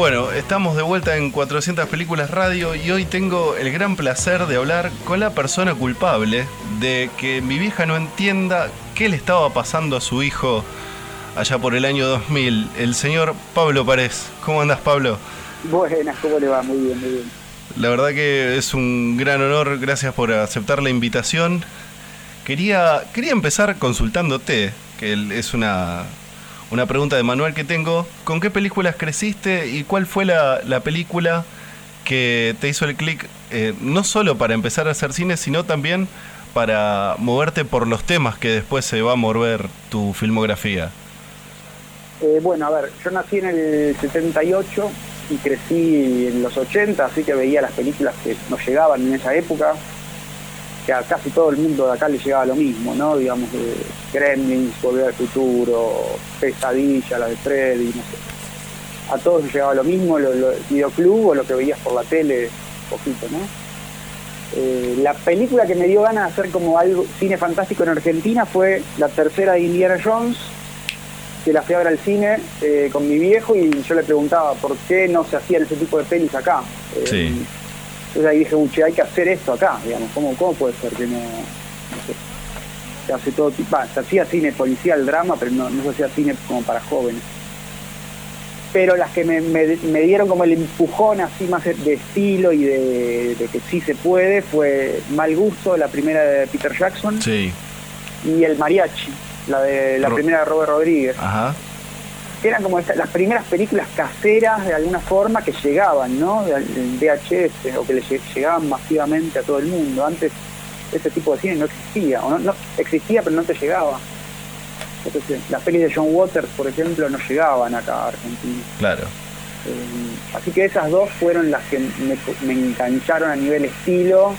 Bueno, estamos de vuelta en 400 Películas Radio y hoy tengo el gran placer de hablar con la persona culpable de que mi vieja no entienda qué le estaba pasando a su hijo allá por el año 2000, el señor Pablo Párez. ¿Cómo andas, Pablo? Buenas, ¿cómo le va? Muy bien, muy bien. La verdad que es un gran honor, gracias por aceptar la invitación. Quería, quería empezar consultándote, que es una, una pregunta de manual que tengo. ¿Con qué películas creciste y cuál fue la, la película que te hizo el clic, eh, no solo para empezar a hacer cine, sino también para moverte por los temas que después se va a mover tu filmografía? Eh, bueno, a ver, yo nací en el 78 y crecí en los 80, así que veía las películas que nos llegaban en esa época, casi todo el mundo de acá le llegaba lo mismo, ¿no? Digamos, Gremlins, Volver al Futuro, Pesadilla, la de Freddy, no sé. A todos les llegaba lo mismo, lo, lo, videoclub o lo que veías por la tele, poquito, ¿no? Eh, la película que me dio ganas de hacer como algo cine fantástico en Argentina fue la tercera de Indiana Jones, que la fui a ver al cine eh, con mi viejo y yo le preguntaba por qué no se hacían ese tipo de pelis acá. Entonces ahí dije, uche, hay que hacer esto acá, digamos, ¿cómo, cómo puede ser que no, no sé, se hace todo tipo, se hacía cine policial, drama, pero no, no se hacía cine como para jóvenes. Pero las que me, me- me dieron como el empujón así más de estilo y de, de que sí se puede fue Mal Gusto, la primera de Peter Jackson, Sí, y El Mariachi, la de la Ro- primera de Robert Rodríguez ajá. Eran como las primeras películas caseras de alguna forma que llegaban, ¿no? Del VHS o que le lle- llegaban masivamente a todo el mundo. Antes ese tipo de cine no existía, o no, no existía pero no te llegaba. Entonces, las pelis de John Waters, por ejemplo, no llegaban acá a Argentina. Claro. Eh, así que esas dos fueron las que me, me engancharon a nivel estilo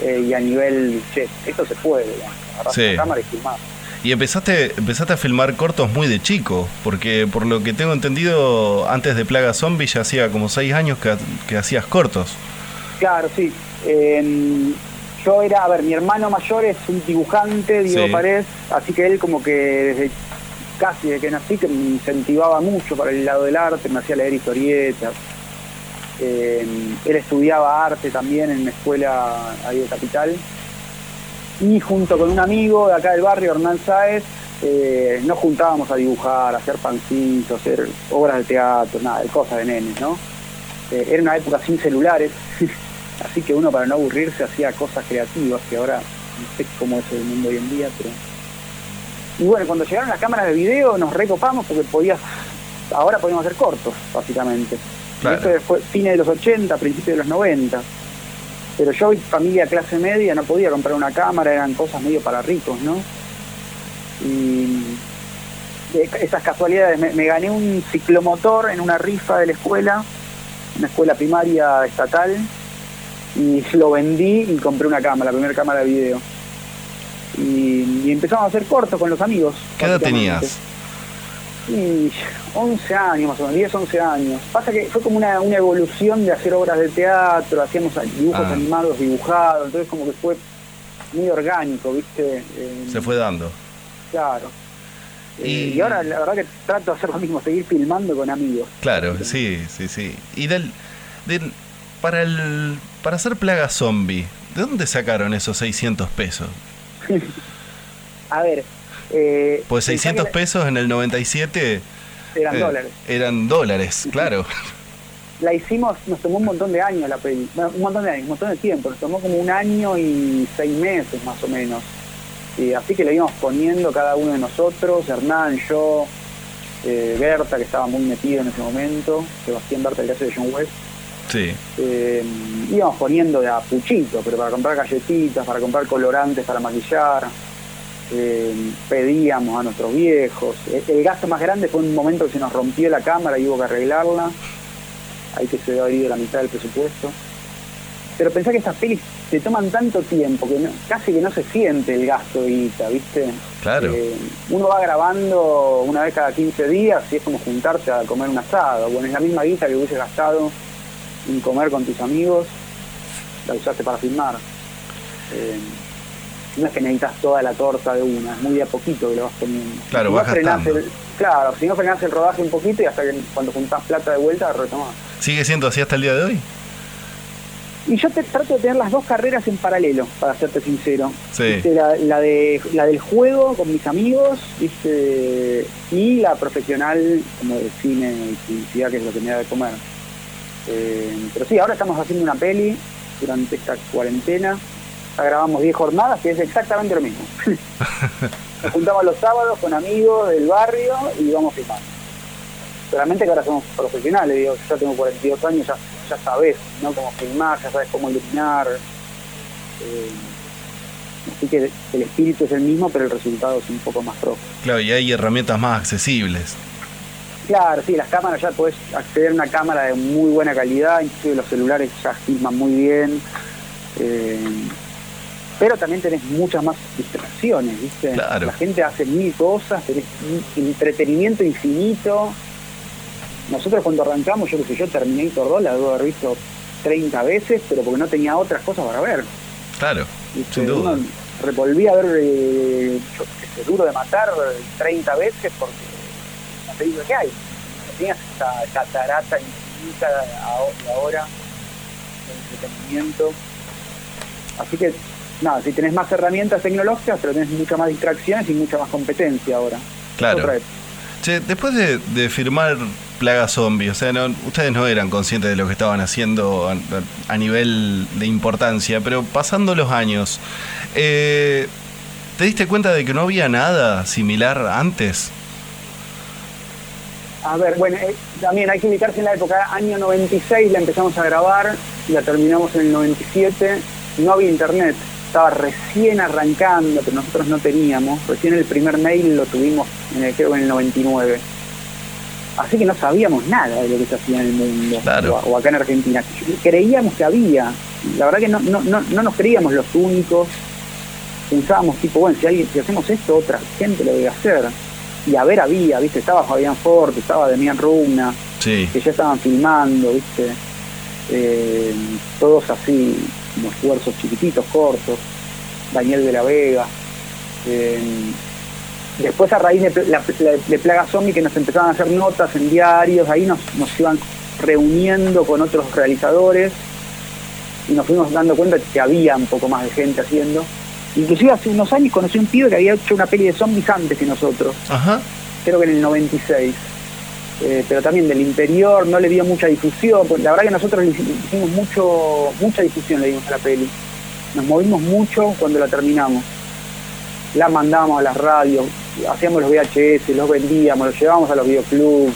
eh, y a nivel, che, esto se puede, agarrás Sí. la cámara y filmás. Y empezaste, empezaste a filmar cortos muy de chico, porque por lo que tengo entendido, antes de Plaga Zombie ya hacía como seis años que, que hacías cortos. Claro, sí. Eh, yo era, a ver, mi hermano mayor es un dibujante, Diego Sí. Pared, así que él como que desde casi desde que nací que me incentivaba mucho para el lado del arte, me hacía leer historietas. Eh, él estudiaba arte también en una escuela ahí de Capital. Y junto con un amigo de acá del barrio, Hernán Sáez, eh, nos juntábamos a dibujar, a hacer pancitos, a hacer obras de teatro, nada, de cosas de nenes, ¿no? Eh, era una época sin celulares, así que uno para no aburrirse hacía cosas creativas, que ahora no sé cómo es el mundo hoy en día, pero... Y bueno, cuando llegaron las cámaras de video nos recopamos porque podías, ahora podíamos hacer cortos, básicamente. Claro. Esto fue cine de los 80, principios de los 90. Pero yo, familia clase media, no podía comprar una cámara, eran cosas medio para ricos, ¿no? Y esas casualidades, me, me gané un ciclomotor en una rifa de la escuela, una escuela primaria estatal, y lo vendí y compré una cámara, la primera cámara de video. Y, y empezamos a hacer cortos con los amigos. ¿Qué edad tenías? Y 11 años más o menos, 10, 11 años. Pasa que fue como una, una evolución de hacer obras de teatro, hacíamos dibujos Ah. animados, dibujados, entonces como que fue muy orgánico, ¿viste? Eh, Se fue dando. Claro. Eh, Y- Y... ahora la verdad que trato de hacer lo mismo, seguir filmando con amigos. Claro, sí, sí, sí. Y del, del para el para hacer Plaga Zombie, ¿de dónde sacaron esos 600 pesos? A ver. Eh, Pues pensá 600 que pesos en el 97 Eran eh, dólares. Eran dólares, claro. La hicimos, nos tomó un montón de años la peli. Un montón de años, un montón de tiempo. Nos tomó como un año y seis meses más o menos. Y así que le íbamos poniendo cada uno de nosotros, Hernán, yo, eh, Berta, que estaba muy metido en ese momento, Sebastián Berta, el hace de John West. Sí. Eh, íbamos poniendo de a puchito, pero para comprar galletitas, para comprar colorantes para maquillar. Eh, pedíamos a nuestros viejos. El, gasto más grande fue un momento que se nos rompió la cámara y hubo que arreglarla. Ahí que se dio ido la mitad del presupuesto. Pero pensá que estas pelis te toman tanto tiempo que no- casi que no se siente el gasto de guita, ¿viste? Claro. Eh, uno va grabando una vez cada 15 días y es como juntarse a comer un asado. Bueno, es la misma guita que hubiese gastado en comer con tus amigos, la usaste para filmar. Eh, no es que necesitas toda la torta de una, es muy de a poquito que lo vas poniendo. Claro, si vas vos frenás el, Claro, si no frenás el rodaje un poquito y hasta que cuando juntás plata de vuelta retomás. ¿Sigue siendo así hasta el día de hoy? Y yo te, trato de tener las dos carreras en paralelo, para serte sincero. Sí. La, la de, la del juego con mis amigos ¿viste? y la profesional como de cine y publicidad, que es lo que me da de comer. Eh, pero sí, ahora estamos haciendo una peli durante esta cuarentena. Ya grabamos 10 jornadas, que es exactamente lo mismo. Nos juntamos los sábados con amigos del barrio y vamos filmando. Realmente que ahora somos profesionales, digo, yo ya tengo 42 años, ya, ya sabes ¿no? cómo filmar, ya sabes cómo iluminar. Eh, así que el espíritu es el mismo, pero el resultado es un poco más pro. Claro, y hay herramientas más accesibles. Claro, sí, las cámaras ya puedes acceder a una cámara de muy buena calidad, inclusive los celulares ya filman muy bien. Eh, pero también tenés muchas más distracciones, ¿viste? Claro. La gente hace mil cosas, tenés entretenimiento infinito. Nosotros cuando arrancamos, yo qué sé, yo Terminator 2 la debo haber visto 30 veces, pero porque no tenía otras cosas para ver. Claro, ¿viste? sin duda. Uno revolvía a ver, eh, yo qué sé, Duro de Matar 30 veces porque la película que hay. No tenías esa catarata infinita ahora de entretenimiento. Así que, nada, si tenés más herramientas tecnológicas, pero tenés muchas más distracciones y mucha más competencia ahora. Claro. Che, después de, de firmar Plaga Zombie, o sea, no, ustedes no eran conscientes de lo que estaban haciendo a, a nivel de importancia, pero pasando los años, eh, ¿te diste cuenta de que no había nada similar antes? A ver, bueno, eh, también hay que ubicarse en la época, año 96 la empezamos a grabar, la terminamos en el 97, no había internet, estaba recién arrancando, pero nosotros no teníamos, recién el primer mail lo tuvimos en el, creo que en el 99. Así que no sabíamos nada de lo que se hacía en el mundo, Claro. o, o acá en Argentina. Creíamos que había, la verdad que no, no, no, no nos creíamos los únicos, pensábamos tipo, bueno, si, alguien, si hacemos esto, otra gente lo debe hacer. Y a ver había, viste, estaba Fabián Ford, estaba Demian Rugna, Sí, que ya estaban filmando, viste, Eh, todos así, como esfuerzos chiquititos, cortos, Daniel de la Vega. Eh, después a raíz de, la- de Plaga Zombie que nos empezaban a hacer notas en diarios, ahí nos, nos iban reuniendo con otros realizadores y nos fuimos dando cuenta que había un poco más de gente haciendo. Inclusive hace unos años conocí un pibe que había hecho una peli de zombies antes que nosotros ajá, creo que en el 96. Eh, pero también del interior no le dio mucha difusión. pues la verdad que nosotros le hicimos mucho mucha difusión le dimos a la peli. Nos movimos mucho cuando la terminamos. La mandábamos a las radios, hacíamos los VHS, los vendíamos, los llevábamos a los videoclubs.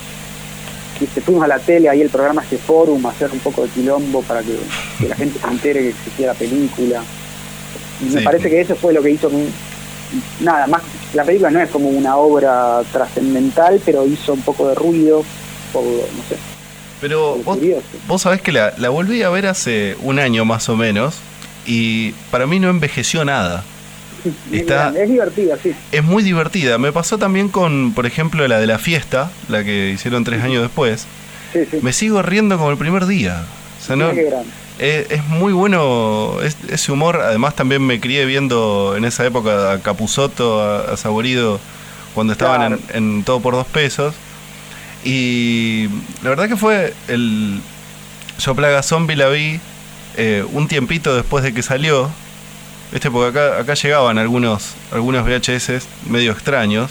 Fuimos a la tele, ahí el programa este forum, a hacer un poco de quilombo para que, que la gente se entere que existía la película. Y me parece que eso fue lo que hizo nada más la película no es como una obra trascendental pero hizo un poco de ruido por no sé pero vos, vos sabés que la, la volví a ver hace un año más o menos y para mí no envejeció nada. Está- es divertida sí Es muy divertida. Me pasó también con, por ejemplo, la de la fiesta, la que hicieron tres años después. sí sí Me sigo riendo como el primer día. O sea, no. Es, es muy bueno es- ese humor. Además, también me crié viendo en esa época a Capuzoto, a, a Saborido, cuando estaban Claro. en, en Todo por Dos Pesos. Y la verdad que fue el. Yo Plaga Zombie la vi eh, un tiempito después de que salió. ¿Viste? Porque acá, acá llegaban algunos, algunos VHS medio extraños.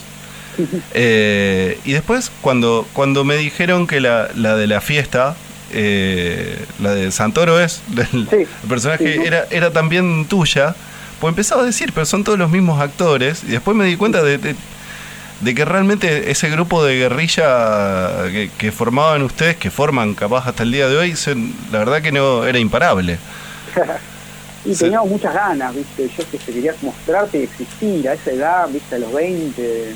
Eh, y después, cuando, cuando me dijeron que la, la de la fiesta, eh, la de Santoro es, el, Sí. el personaje Sí, ¿no? era, era también tuya, pues empezaba a decir, pero son todos los mismos actores. Y después me di cuenta de, de- de que realmente ese grupo de guerrilla que, que formaban ustedes, que forman capaz hasta el día de hoy, la verdad que no era imparable. y Sí. teníamos muchas ganas viste yo que te querías mostrarte y existir a esa edad viste a los 20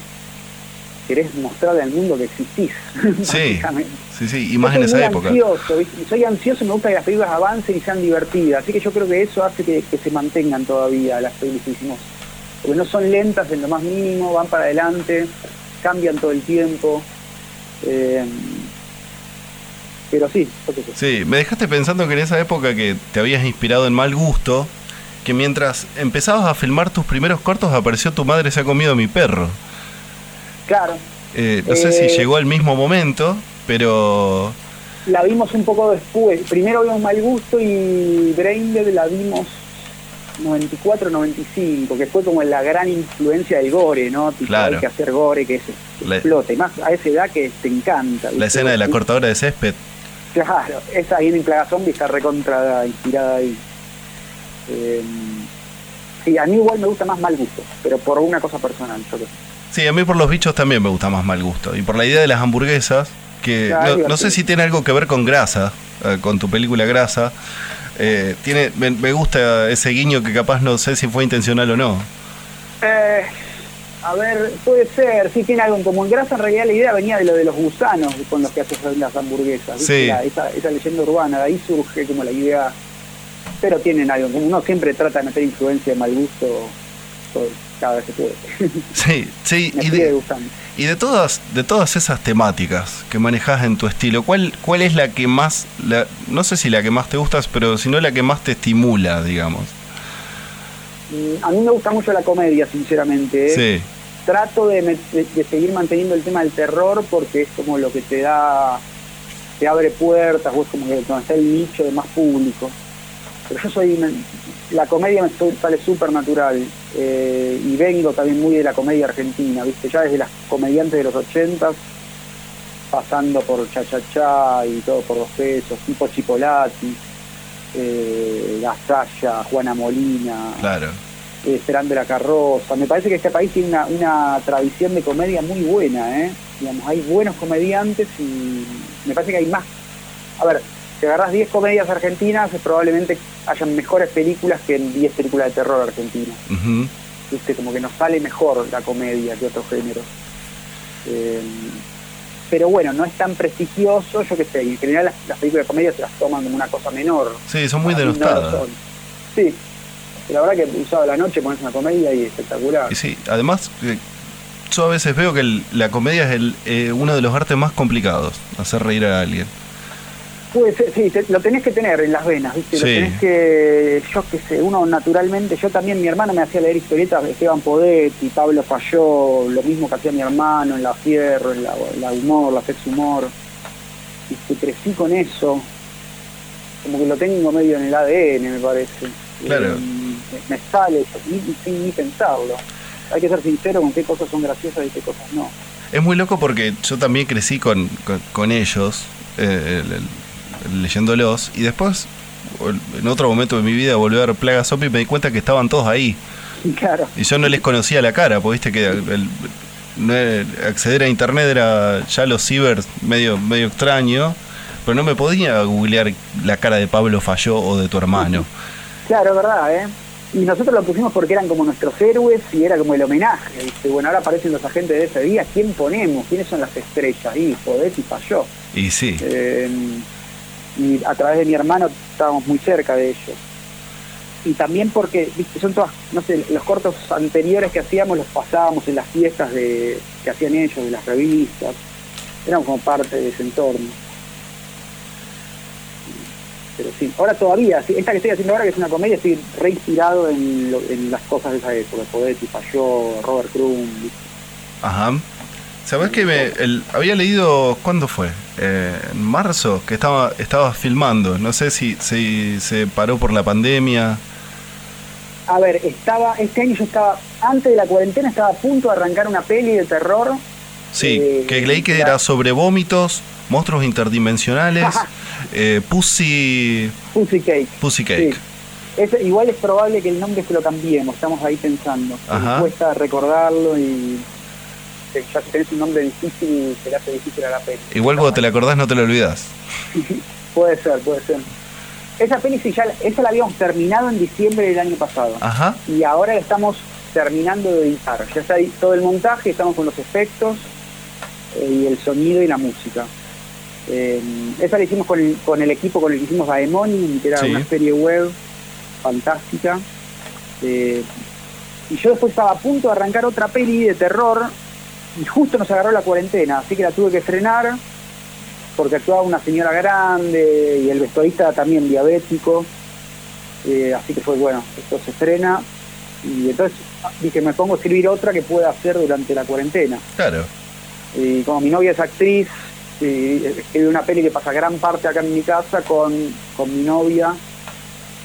querés mostrarle al mundo que existís Sí, sí, sí, y más en esa época. Ansioso, soy ansioso y me gusta que las películas avancen y sean divertidas. Así que yo creo que eso hace que, que se mantengan todavía las películas que hicimos. Porque no son lentas en lo más mínimo, van para adelante, cambian todo el tiempo. Eh, pero sí. Sí, me dejaste pensando que en esa época que te habías inspirado en mal gusto, que mientras empezabas a filmar tus primeros cortos apareció tu madre se ha comido a mi perro. Claro, Eh, no sé si Eh, llegó al mismo momento, pero La vimos un poco después. Primero vimos Mal Gusto y Braindead la vimos 94-95, que fue como la gran influencia del gore, ¿no? Tipo, Claro. hay que hacer gore que se La- explote. Y más a esa edad que te encanta. la escena de la cortadora de césped, Claro, esa ahí en Plaga Zombie está recontra inspirada ahí. Eh, sí, a mí igual me gusta más Mal Gusto, pero por una cosa personal, yo creo. Sí, a mí por los bichos también me gusta más mal gusto. Y por la idea de las hamburguesas, que no, sé si tiene algo que ver con grasa, eh, con tu película Grasa. Eh, tiene, me, me gusta ese guiño que capaz no sé si fue intencional o no. Eh, a ver, puede ser, sí tiene algo en común. Grasa en realidad la idea venía de lo de los gusanos con los que haces las hamburguesas. Sí. La- esa, esa leyenda urbana, de ahí surge como la idea. Pero tienen algo. Uno siempre trata de meter influencia de mal gusto cada vez que puede. Sí, sí. Me Y sigue de, gustando. y de todas, de todas esas temáticas que manejas en tu estilo, ¿cuál, cuál es la que más, la- no sé si la que más te gusta, pero sino la que más te estimula, digamos? Mm, A mí me gusta mucho la comedia, sinceramente. ¿eh? Sí, trato de, de- de seguir manteniendo el tema del terror porque es como lo que te da, te abre puertas, es como que donde está el nicho de más público. Pero yo soy, la comedia me sale súper natural eh, y vengo también muy de la comedia argentina, ¿viste? Ya desde las comediantes de los ochentas, pasando por Cha Cha Cha y todo por dos pesos, tipo Chipolati, eh, La Saya, Juana Molina, claro. eh, Esperando la carroza. Me parece que este país tiene una, una tradición de comedia muy buena, ¿eh? Digamos, hay buenos comediantes y me parece que hay más. A ver, si agarras 10 comedias argentinas, eh, probablemente hayan mejores películas que en 10 películas de terror argentinas. Ujú. ¿Viste? Como que nos sale mejor la comedia que otros géneros. Eh, pero bueno, no es tan prestigioso, yo qué sé, y en general las, las películas de comedia se las toman como una cosa menor. Sí, son muy no denostadas. Sí, la verdad que usado la noche pones una comedia y espectacular. Y sí, además, eh, yo a veces veo que el- la comedia es el, eh, uno de los artes más complicados, hacer reír a alguien. Puede ser, sí, te- lo tenés que tener en las venas, ¿viste? Lo tenés que, yo qué sé, uno naturalmente, yo también, mi hermano me hacía leer historietas de Esteban Podetti, Pablo Falló, lo mismo que hacía mi hermano en La Fierro, en la, Humor, la Sex Humor. Y que crecí con eso, como que lo tengo medio en el ADN, me parece. Claro. Me, sale ni- ni- sin ni pensarlo. Hay que ser sincero con qué cosas son graciosas y qué cosas no. Es muy loco porque yo también crecí con, con, con ellos, eh, el- el- leyéndolos, y después, en otro momento de mi vida, volví a ver Plaga Zombie y me di cuenta que estaban todos ahí. Claro. Y yo no les conocía la cara, porque viste que el- acceder a internet era ya los cibers medio, medio extraño, pero no me podía googlear la cara de Pablo Falló o de tu hermano. Claro, verdad, ¿eh? Y nosotros lo pusimos porque eran como nuestros héroes y era como el homenaje, ¿viste? Bueno, ahora aparecen los agentes de ese día, ¿quién ponemos? ¿Quiénes son las estrellas? Y Podet y falló. Y sí, Eh, y a través de mi hermano estábamos muy cerca de ellos. Y también porque, viste, son todas, no sé, los cortos anteriores que hacíamos los pasábamos en las fiestas de, que hacían ellos, de las revistas. Éramos como parte de ese entorno. Pero sí, ahora todavía, esta que estoy haciendo ahora, que es una comedia, estoy re inspirado en, en las cosas de esa época. Podetti, Falló, Robert Crumb. ajá. ¿Sabés que me, el- había leído, ¿cuándo fue? Eh, en marzo, que estaba, estaba filmando. No sé si, si se paró por la pandemia. A ver, estaba, este año yo estaba, antes de la cuarentena, estaba a punto de arrancar una peli de terror. Sí, Eh, que leí que era sobre vómitos, monstruos interdimensionales, eh, Pussy, Pussy Cake. Pussy Cake. Sí. Es- igual es probable que el nombre se lo cambiemos, estamos ahí pensando. Ajá. Me cuesta recordarlo y que ya tenés un nombre difícil se le hace difícil a la peli. Igual cuando te la acordás no te la olvidás. Puede ser, puede ser. Esa peli sí, ya, esa la habíamos terminado en diciembre del año pasado. Ajá. y ahora estamos terminando de editar. Ya está ahí todo el montaje, estamos con los efectos eh, y el sonido y la música. Eh, esa la hicimos con el, con el equipo con el que hicimos Daemon, que era Sí. una serie web fantástica. Eh, y yo después estaba a punto de arrancar otra peli de terror y justo nos agarró la cuarentena, así que la tuve que frenar porque actuaba una señora grande y el vestuarista también diabético. Eh, así que fue bueno, esto se frena y entonces dije me pongo a escribir otra que pueda hacer durante la cuarentena. Claro. Y como mi novia es actriz, y escribí una peli que pasa gran parte acá en mi casa con, con mi novia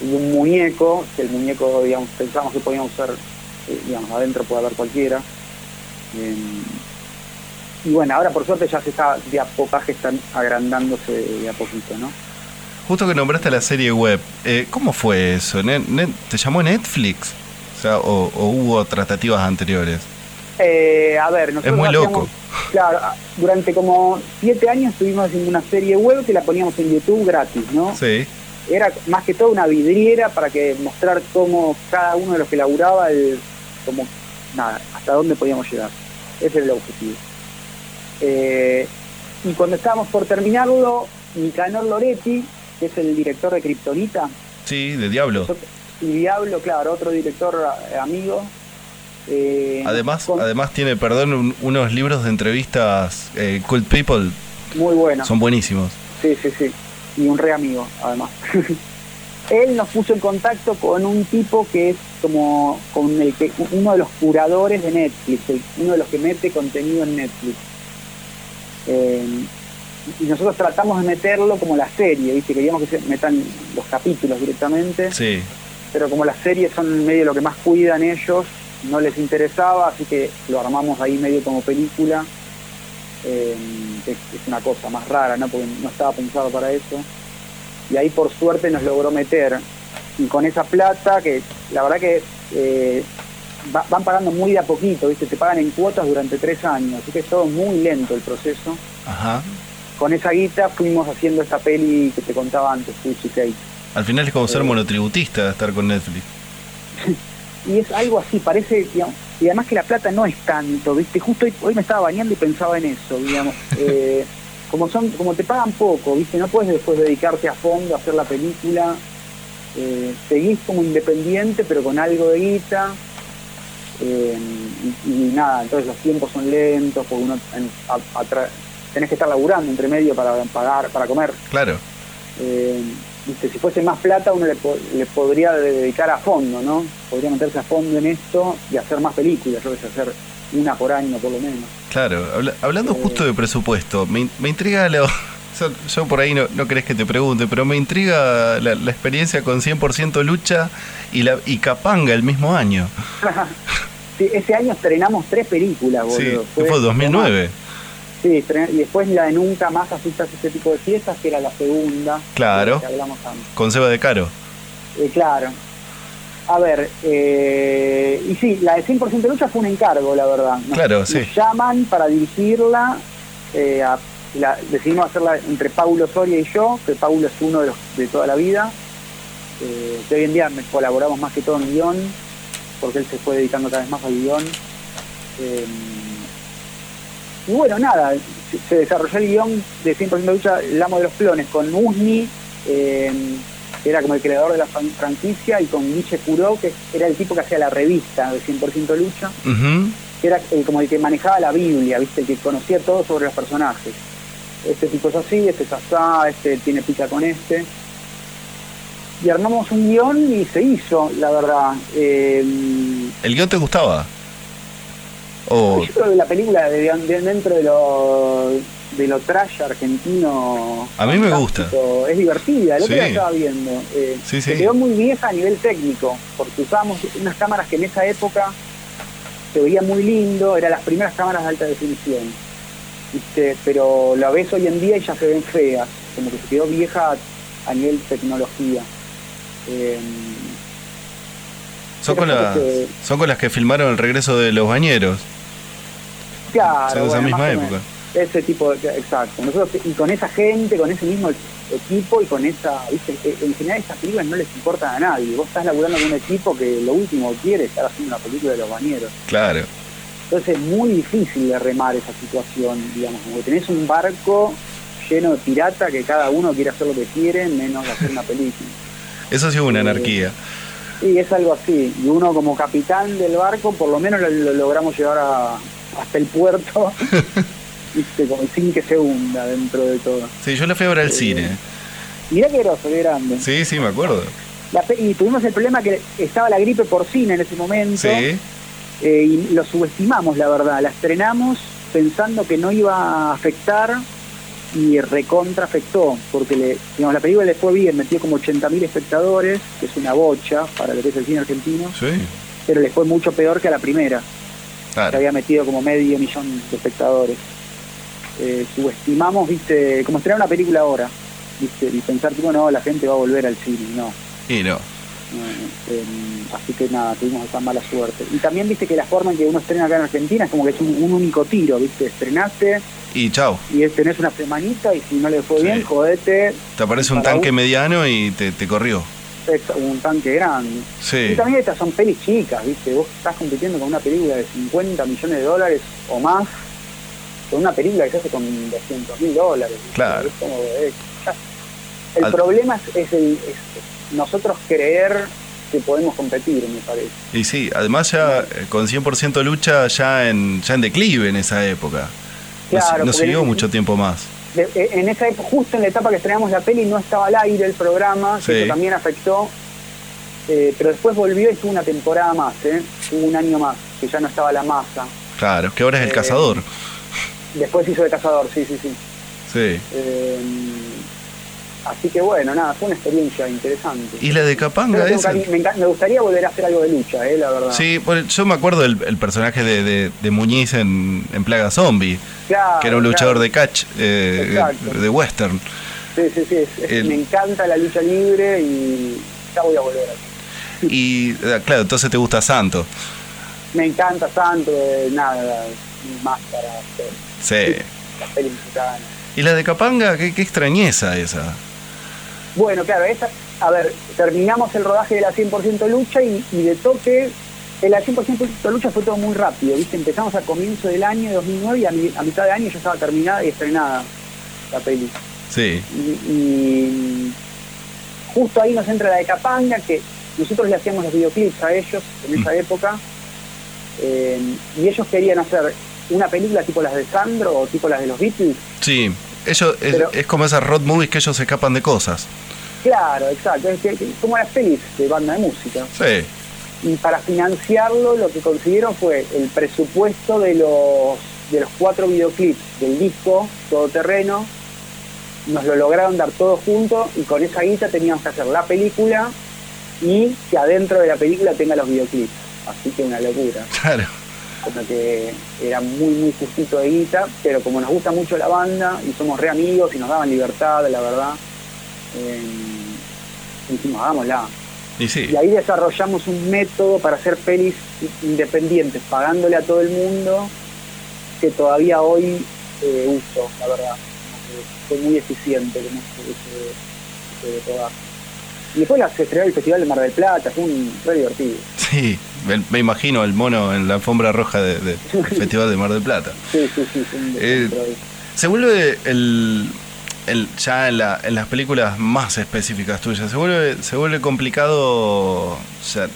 y un muñeco, que el muñeco, digamos, pensamos que podíamos ser, eh, digamos, adentro puede haber cualquiera. Eh, y bueno, ahora por suerte ya se está, de a poco están agrandándse de a poquito, ¿no? Justo que nombraste la serie web, eh, ¿cómo fue eso? ¿Ne- ne- ¿Te llamó Netflix? O, sea, o, o hubo tratativas anteriores? Eh, a ver, nosotros Es muy hacíamos- loco. Claro, durante como siete años estuvimos haciendo una serie web que la poníamos en YouTube gratis, ¿no? Sí, Era más que todo una vidriera para que mostrar cómo cada uno de los que laburaba, el, como, nada, hasta dónde podíamos llegar. Ese era el objetivo. Eh, y cuando estábamos por terminarlo, Nicanor Loretti, que es el director de Kryptonita, sí, de Diablo. y Diablo, claro, otro director amigo. eh, Además, con- además tiene, perdón, un- unos libros de entrevistas, eh, Cult People, muy bueno. son buenísimos. Sí, sí, sí. Y un re amigo, además. Él nos puso en contacto con un tipo que es como con el que uno de los curadores de Netflix, uno de los que mete contenido en Netflix. Eh, y nosotros tratamos de meterlo como la serie, ¿viste? Queríamos que se metan los capítulos directamente, Sí, pero como las series son medio lo que más cuidan ellos, no les interesaba, así que lo armamos ahí medio como película. Eh, es, es una cosa más rara, ¿no? Porque no estaba pensado para eso. Y ahí por suerte nos logró meter. Y con esa plata, que la verdad que eh, va- van pagando muy de a poquito, ¿viste? Se pagan en cuotas durante tres años, así que es todo muy lento el proceso. ajá. Con esa guita fuimos haciendo esta peli que te contaba antes, Twitch y Kate. Al final es como ser Eh. monotributista estar con Netflix. y es algo así, parece, digamos, y además que la plata no es tanto, ¿viste? Justo hoy, hoy me estaba bañando y pensaba en eso, digamos. Eh, como son como te pagan poco, ¿viste? No puedes después dedicarte a fondo a hacer la película. Eh, seguís como independiente, pero con algo de guita. Eh, y, y nada, entonces los tiempos son lentos, porque uno en- a- tenés que estar laburando entre medio para pagar, para comer. Claro, Eh, si fuese más plata uno le, po- le podría dedicar a fondo, ¿no? Podría meterse a fondo en esto y hacer más películas, yo que sé, hacer una por año por lo menos. claro. Habla- hablando Eh. justo de presupuesto, me, in- me intriga lo... Yo, yo por ahí no, no querés que te pregunte, pero me intriga la, la experiencia con 100% lucha y, la, y Capanga el mismo año. Sí, ese año estrenamos tres películas, Sí, boludo. que fue 2009. Sí, y después la de Nunca Más Asustas Este Tipo de Fiestas, que era la segunda. Claro. Que hablamos antes. Con Seba de Caro. Eh, claro. A ver, eh, y sí, la de 100% lucha fue un encargo, la verdad. Nos- Claro, sí. Nos llaman para dirigirla, eh, a- la- decidimos hacerla entre Paulo Soria y yo, que Paulo es uno de los de toda la vida, eh, que hoy en día me colaboramos más que todo en guion, porque él se fue dedicando cada vez más al guion. Eh, y bueno, nada, se- desarrolló el guion de 100% lucha, El Amo de los Clones, con Usni, eh, que era como el creador de la fran- franquicia, y con Guille Curó, que era el tipo que hacía la revista de 100% lucha, que era el- como el que manejaba la Biblia, ¿viste? el que conocía todo sobre los personajes. Este tipo es así, este es asá, este tiene pica con este. Y armamos un guion y se hizo, la verdad. Eh, ¿El guion te gustaba? O Yo creo que la película de, de- dentro de lo, de lo trash argentino. A mí me gusta. Es divertida, otro Sí. día estaba viendo. Eh, Sí, Se quedó muy vieja a nivel técnico, porque usábamos unas cámaras que en esa época se veía muy lindo, eran las primeras cámaras de alta definición. ¿Viste? Pero la ves hoy en día y ya se ven feas, como que se quedó vieja a nivel tecnología. Eh, son con, las, que- son con las que filmaron el regreso de los bañeros. Claro, Son de esa bueno, misma época. Ese tipo, de, exacto. Nosotros, y con esa gente, con ese mismo equipo y con esa, viste, Eh, en general estas películas no les importan a nadie. Vos estás laburando con un equipo que lo último que quiere es estar haciendo una película de los bañeros. Claro. Entonces es muy difícil de remar esa situación, digamos, como que tenés un barco lleno de pirata que cada uno quiere hacer lo que quiere, menos hacer una película. Eso sí es una anarquía. Sí, es algo así. Y uno como capitán del barco, por lo menos lo, lo logramos llevar a- hasta el puerto, viste, como sin que se hunda dentro de todo. Sí, yo la fui a ver al Eh, cine. Mirá qué grosso, qué grande. Sí, sí, me acuerdo. La y tuvimos el problema que estaba la gripe porcina en ese momento. Sí. Eh, y lo subestimamos, la verdad. La estrenamos pensando que no iba a afectar y recontra afectó, porque le, digamos, la película le fue bien, metió como 80.000 espectadores, que es una bocha para lo que es el cine argentino, Sí. pero le fue mucho peor que a la primera, que Claro. había metido como medio millón de espectadores. Eh, subestimamos, viste, como estrenar una película ahora, viste, y pensar, tipo, no, la gente va a volver al cine, no. Y no. Eh, así que nada, tuvimos esa mala suerte. Y también viste que la forma en que uno estrena acá en Argentina es como que es un, un único tiro, viste, estrenaste Y chao. y tenés una semanita y si no le fue Sí. bien, jodete, Te aparece un tanque un- mediano y te, te corrió. es un tanque grande. Y Sí. también estas son pelis chicas, viste, vos estás compitiendo con una película de 50 millones de dólares o más, con una película que se hace con 200 mil dólares. Claro. Es como, eh, ya- El Al- problema es, es el, es nosotros creer que podemos competir, me parece. Y sí, además ya eh, con 100% lucha ya en, ya en declive en esa época. No, Claro, no porque siguió en- mucho tiempo más. De- eh, en esa época, justo en la etapa que estrenamos la peli no estaba al aire el programa, Sí. eso también afectó, eh, pero después volvió y tuvo una temporada más, ¿eh? tuvo un año más, que ya no estaba la masa. Claro, que ahora es el Eh, cazador. Después hizo de cazador, sí, sí, sí. Sí. Eh, así que bueno, nada, fue una experiencia interesante. Y la de Capanga esa. me, gustaría volver a hacer algo de lucha, eh, la verdad. Sí, yo me acuerdo del el personaje de, de- de Muñiz en, en Plaga Zombie, Claro, que era un luchador claro. de catch, eh, de western. Sí, sí, sí, es- es- El- me encanta la lucha libre y ya voy a volver a Y eh, claro, entonces te gusta Santo. Me encanta Santo, eh, nada, más para hacer Sí. mexicanas. Y la de Capanga, qué, qué extrañeza esa. Bueno, claro, esa, a ver, terminamos el rodaje de la 100% lucha y, y de toque, en la 100% lucha fue todo muy rápido, ¿viste? Empezamos a comienzo del año 2009 y a, mi- a mitad de año ya estaba terminada y estrenada la peli. Sí. Y, y justo ahí nos entra la de Capanga, que nosotros le hacíamos los videoclips a ellos en esa Mm. época, eh, y ellos querían hacer una película tipo las de Sandro o tipo las de los Beatles. Sí. Ellos, es, como esas road movies que ellos se escapan de cosas. Claro, exacto, es que- que- como las pelis de banda de música. Sí. y para financiarlo lo que consiguieron fue el presupuesto de los de los cuatro videoclips del disco Todoterreno nos lo lograron dar todo junto y con esa guita teníamos que hacer la película y que adentro de la película tenga los videoclips así que una locura Claro. como que era muy muy justito de guita pero como nos gusta mucho la banda y somos re amigos y nos daban libertad la verdad eh, dijimos hagámosla Y sí. y ahí desarrollamos un método para hacer pelis independientes, pagándole a todo el mundo, que todavía hoy eh, uso, la verdad. Como Fue muy eficiente con ese, ese. Y después las estrenó el Festival de Mar del Plata, fue un re divertido. Sí. Me, imagino el mono en la alfombra roja de- de- del Festival de Mar del Plata. Sí, sí, sí, un Eh. Se vuelve el, el- ya en, la- en las películas más específicas tuyas, se vuelve, se vuelve complicado o sea,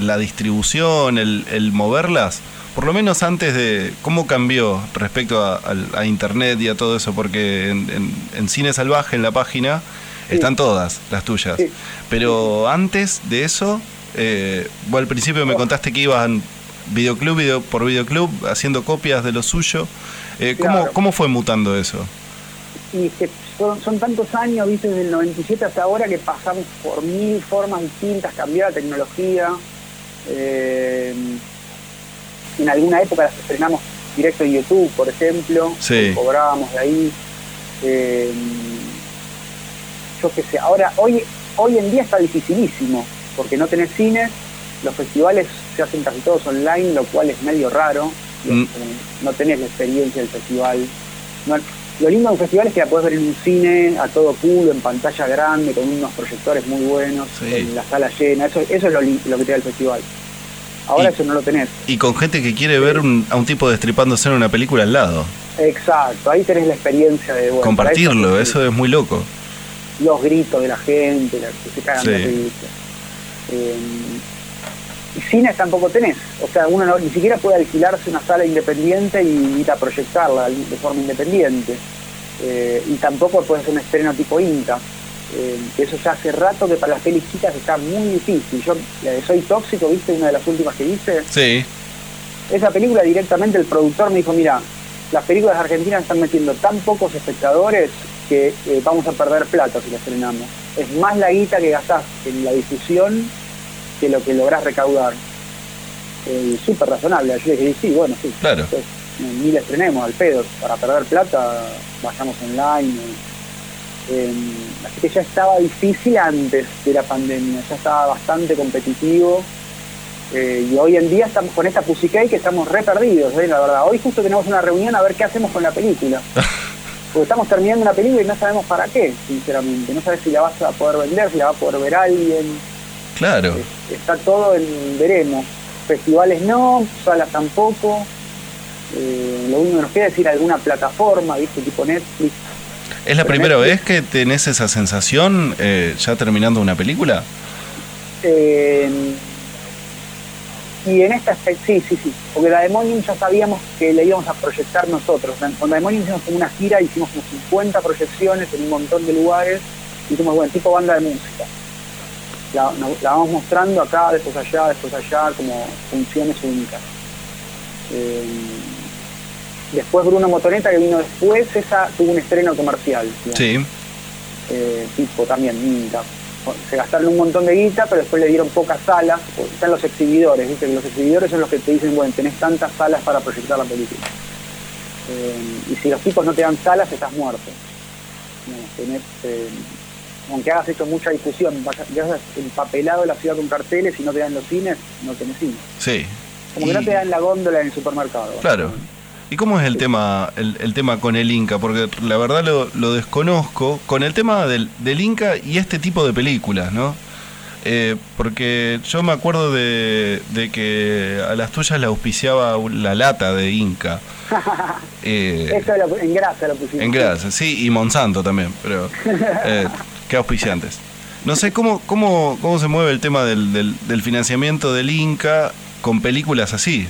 la distribución, el, el moverlas, por lo menos antes de cómo cambió respecto a, al- a internet y a todo eso, porque en, en- en Cine Salvaje, en la página, Sí. están todas las tuyas. Sí. Pero antes de eso, eh, vos al principio me Oh. contaste que iban videoclub video por videoclub haciendo copias de lo suyo. Eh, ¿cómo, Claro. ¿Cómo fue mutando eso? Y son, son tantos años, viste, desde el 97 hasta ahora que pasamos por mil formas distintas, cambió la tecnología. Eh, en alguna época las estrenamos directo en YouTube, por ejemplo, Sí. cobrábamos de ahí. Eh, yo qué sé, ahora, hoy, hoy en día está dificilísimo, porque no tenés cines, los festivales se hacen casi todos online, lo cual es medio raro, Mm. no tenés la experiencia del festival. No- lo lindo de un festival es que la podés ver en un cine a todo culo, en pantalla grande, con unos proyectores muy buenos, Sí. en la sala llena, eso, eso es lo, lo que te da el festival. Ahora Y- eso no lo tenés. Y con gente que quiere ver un- a un tipo destripándose en una película al lado. Exacto, ahí tenés la experiencia de... bueno, Compartirlo, eso es muy loco. los gritos de la gente, la que se cagan Sí. risa. Eh, y cines tampoco tenés, o sea, uno no- ni siquiera puede alquilarse una sala independiente y ir a proyectarla de forma independiente. Eh, y tampoco puede ser un estreno tipo INTA. Eh, eso ya hace rato que para las pelis chicas está muy difícil. Yo, la de Soy Tóxico, viste, una de las últimas que hice, Sí, esa película directamente el productor me dijo, mira, las películas argentinas están metiendo tan pocos espectadores que eh, vamos a perder plata si las estrenamos. Es más la guita que gastás en la difusión que lo que lográs recaudar. Eh, Súper razonable. Yo dije, sí, bueno, sí. Claro. Entonces, ni la estrenemos al pedo. Para perder plata, vayamos online. Eh, así que ya estaba difícil antes de la pandemia, ya estaba bastante competitivo. Eh, y hoy en día estamos con esta Pussycat que estamos re perdidos, ¿eh? la verdad. Hoy justo tenemos una reunión a ver qué hacemos con la película. Porque estamos terminando una película y no sabemos para qué, sinceramente. No sabes si la vas a poder vender, si la va a poder ver alguien. Claro. Es- está todo en veremos. Festivales no, salas tampoco. Eh, lo único que nos queda es ir a alguna plataforma, ¿viste? Tipo Netflix. ¿Es la Pero primera Netflix- vez que tenés esa sensación eh, ya terminando una película? Eh, y en esta, sí, sí, sí, porque la Demonium ya sabíamos que la íbamos a proyectar nosotros. Con la Demonium hicimos como una gira, hicimos como 50 proyecciones en un montón de lugares, hicimos, bueno, tipo banda de música. La vamos mostrando acá, después allá, después allá, como funciones únicas. Eh, después Bruno Motoneta, que vino después, esa tuvo un estreno comercial. Sí. eh, tipo también Minca. Se gastaron un montón de guita, pero después le dieron pocas salas. Están los exhibidores, ¿viste? Los exhibidores son los que te dicen, bueno, tenés tantas salas para proyectar la película. Eh, y si los tipos no te dan salas, estás muerto. Digamos, tenés, eh, aunque hagas hecho mucha difusión, vayas, hayas empapelado la ciudad con carteles y no te dan los cines, no tenés cine. Sí. Como que no te dan la góndola en el supermercado. Claro. ¿Y cómo es el tema el, el tema con el Inca? Porque la verdad lo, lo desconozco. Con el tema del, del Inca y este tipo de películas, ¿no? Eh, porque yo me acuerdo de, de que a las tuyas le auspiciaba la lata de Inca. Eh, Eso lo- en grasa lo pusimos. en grasa, sí, y Monsanto también, pero eh, qué auspiciantes. No sé cómo, cómo, cómo se mueve el tema del, del, del financiamiento del Inca con películas así,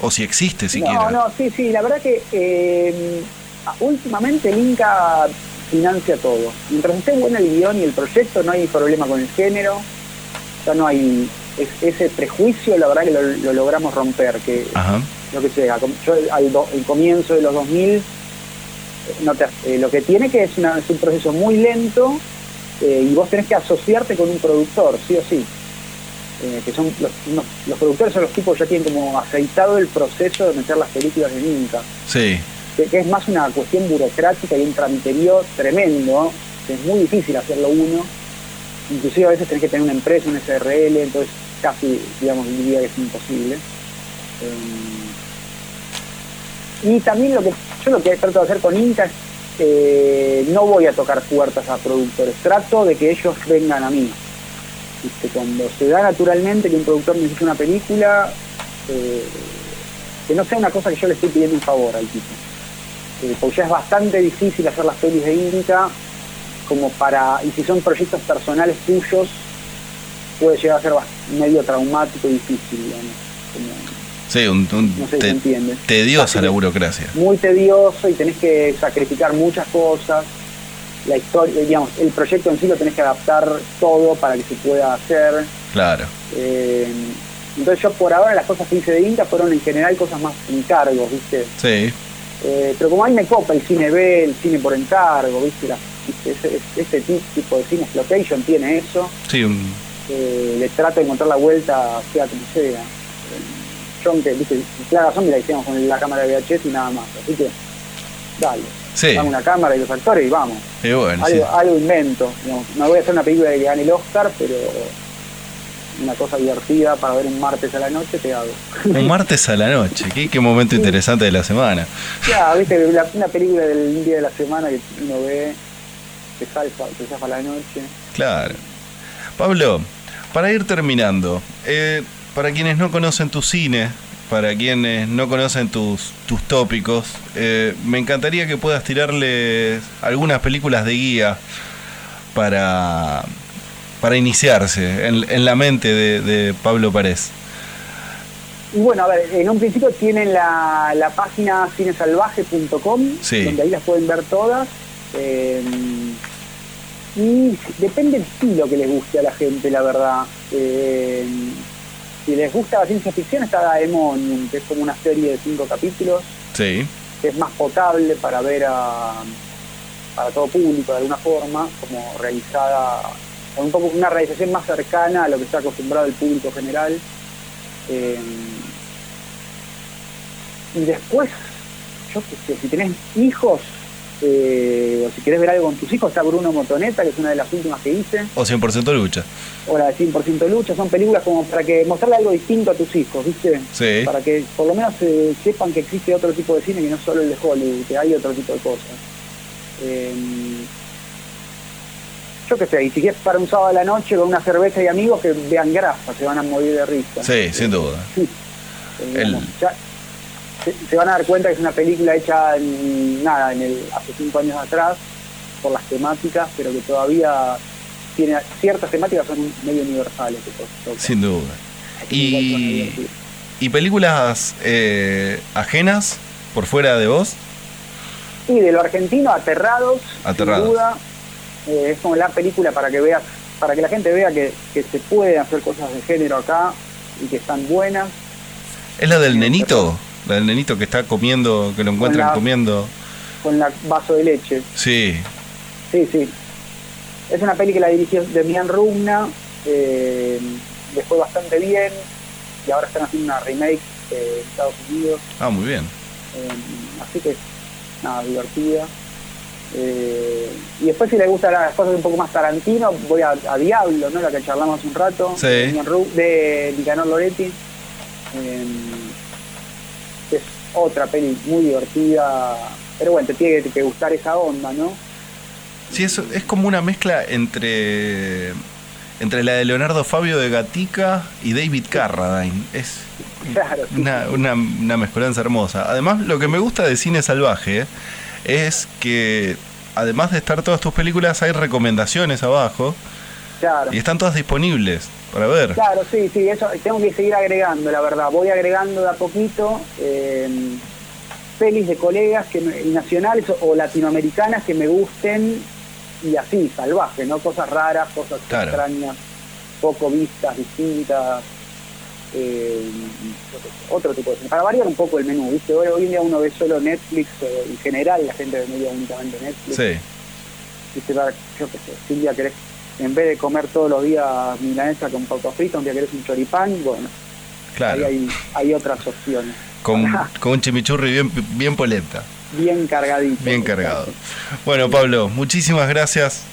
o si existe siquiera. No, no, sí, sí, la verdad que eh, últimamente el Inca financia todo. Mientras esté bueno el guion y el proyecto, no hay problema con el género, ya no hay es- ese prejuicio, la verdad que lo, lo logramos romper, que Ajá, lo que sea, yo al do- el comienzo de los 2000, eh, no te- eh, lo que tiene que es, una- es un proceso muy lento eh, y vos tenés que asociarte con un productor, sí o sí. Eh, que son los, los productores son los tipos que ya tienen como aceitado el proceso de meter las películas en Inca, sí, que, que es más una cuestión burocrática y un tramiterío tremendo, que es muy difícil hacerlo uno, inclusive a veces tenés que tener una empresa, un SRL, entonces casi, digamos, diría que es imposible. Eh, y también lo que yo lo que trato de hacer con Inca es eh, no voy a tocar puertas a productores, trato de que ellos vengan a mí. ¿Viste? Cuando se da naturalmente que un productor necesita una película, eh, que no sea una cosa que yo le estoy pidiendo un favor al tipo. Eh, porque ya es bastante difícil hacer las pelis de Inca, como para, y si son proyectos personales tuyos, puede llegar a ser medio traumático y difícil, digamos. Como sí, un, un No sé si te- entiende. tediosa Así la burocracia. muy tedioso y tenés que sacrificar muchas cosas. La historia, digamos, el proyecto en sí lo tenés que adaptar todo para que se pueda hacer. Claro, Eh, entonces yo por ahora las cosas que hice de Inca fueron en general cosas más encargos, ¿viste? sí, Eh, pero como a mí me copa el cine B, el cine por encargo, ¿viste? La-. Ese, ese ti- tipo de cine exploitation tiene eso. sí, un, Eh, le trato de encontrar la vuelta, sea como sea. Yo, aunque, ¿viste? Plaga Zombie la hicimos con la cámara de VHS y nada más. Así que, dale. Sí, una cámara y los actores y vamos. y bueno, sí. Algo, invento. digamos. No voy a hacer una película que gane el Oscar, pero una cosa divertida para ver un martes a la noche te hago. Un martes a la noche, qué, qué momento interesante de la semana. Ya, viste, la- una película del día de la semana que uno ve, te salva, te zafa la noche. Claro. Pablo, para ir terminando, eh, para quienes no conocen tu cine, para quienes no conocen tus, tus tópicos, eh, me encantaría que puedas tirarle algunas películas de guía para, para iniciarse en, en la mente de, de Pablo Párez. Y bueno, a ver, en un principio tienen la, la página cinesalvaje.com, Sí. donde ahí las pueden ver todas. eh, y depende del estilo que les guste a la gente, la verdad. Eh, si les gusta la ciencia ficción, está Daemonium, que es como una serie de cinco capítulos. Sí, es más potable para ver a, para todo público de alguna forma, como realizada, un poco una realización más cercana a lo que está acostumbrado el público general. Eh, y después, yo qué sé, si tenés hijos, eh, o si querés ver algo con tus hijos, está Bruno Motoneta, que es una de las últimas que hice. O 100% lucha. O la de 100% lucha, son películas como para que mostrarle algo distinto a tus hijos, ¿viste? Sí. Para que por lo menos eh, sepan que existe otro tipo de cine que no solo el de Hollywood, que hay otro tipo de cosas. Eh, yo qué sé, y si quieres para un sábado a la noche con una cerveza y amigos que vean grasa, se van a morir de risa. Sí, sin duda. Eh, digamos, ya se, se van a dar cuenta que es una película hecha en, nada, en el, hace cinco años atrás, por las temáticas, pero que todavía tiene ciertas temáticas son medio universales. Sin duda. Y, y películas eh, ajenas por fuera de vos. Y de lo argentino, Aterrados, Aterrados. sin duda. Eh, es como la película para que veas, para que la gente vea que, que se pueden hacer cosas de género acá y que están buenas. ¿Es la del nenito? La del nenito que está comiendo, que lo encuentran comiendo. con la vaso de leche. Sí, Sí, sí. Es una peli que la dirigió Demian Rugna, eh, le fue bastante bien y ahora están haciendo una remake eh, en Estados Unidos, ah, muy bien. eh, así que nada, divertida. Eh, y después si le gustan las cosas un poco más Tarantino, voy a, a Diablo, ¿no? la que charlamos un rato, Sí. de Nicanor Loretti. Eh, es otra peli muy divertida, pero bueno, te tiene que, gustar esa onda, ¿no? Sí, eso es como una mezcla entre entre la de Leonardo Fabio de Gatica y David Carradine. Es Claro, sí. una, una, una mezcolanza hermosa. Además, lo que me gusta de Cine Salvaje es que, además de estar todas tus películas, hay recomendaciones abajo Claro. y están todas disponibles para ver. Claro, sí, sí, eso tengo que seguir agregando, la verdad. Voy agregando de a poquito eh, pelis de colegas que me- nacionales o, o latinoamericanas que me gusten y así, salvaje, ¿no? Cosas raras, cosas Claro. extrañas, poco vistas, distintas. eh, otro tipo de. Para variar un poco el menú, ¿viste? Hoy, hoy en día uno ve solo Netflix, o en general la gente ve medio únicamente Netflix. Sí, ¿viste? Para, yo qué sé, si un día querés, en vez de comer todos los días milanesa con papa frita, un día querés un choripán, bueno, claro. ahí hay, hay otras opciones. Con, con un chimichurri bien, bien polenta. Bien cargadito. Bien cargado. Bueno, Pablo, muchísimas gracias.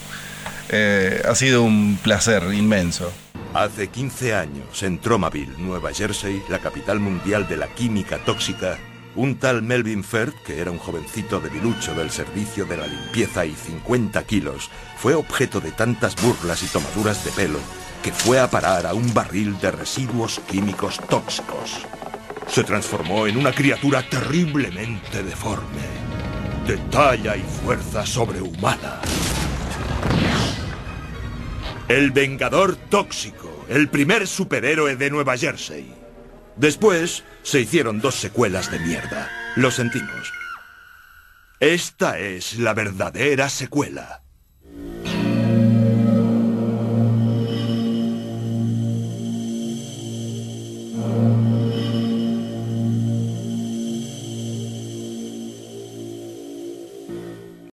Eh, ha sido un placer inmenso. Hace 15 años, en Tromaville, Nueva Jersey, la capital mundial de la química tóxica, un tal Melvin Firth, que era un jovencito debilucho del servicio de la limpieza y 50 kilos, fue objeto de tantas burlas y tomaduras de pelo que fue a parar a un barril de residuos químicos tóxicos. Se transformó en una criatura terriblemente deforme, de talla y fuerza sobrehumana. El Vengador Tóxico, el primer superhéroe de Nueva Jersey. Después se hicieron dos secuelas de mierda. Lo sentimos. Esta es la verdadera secuela.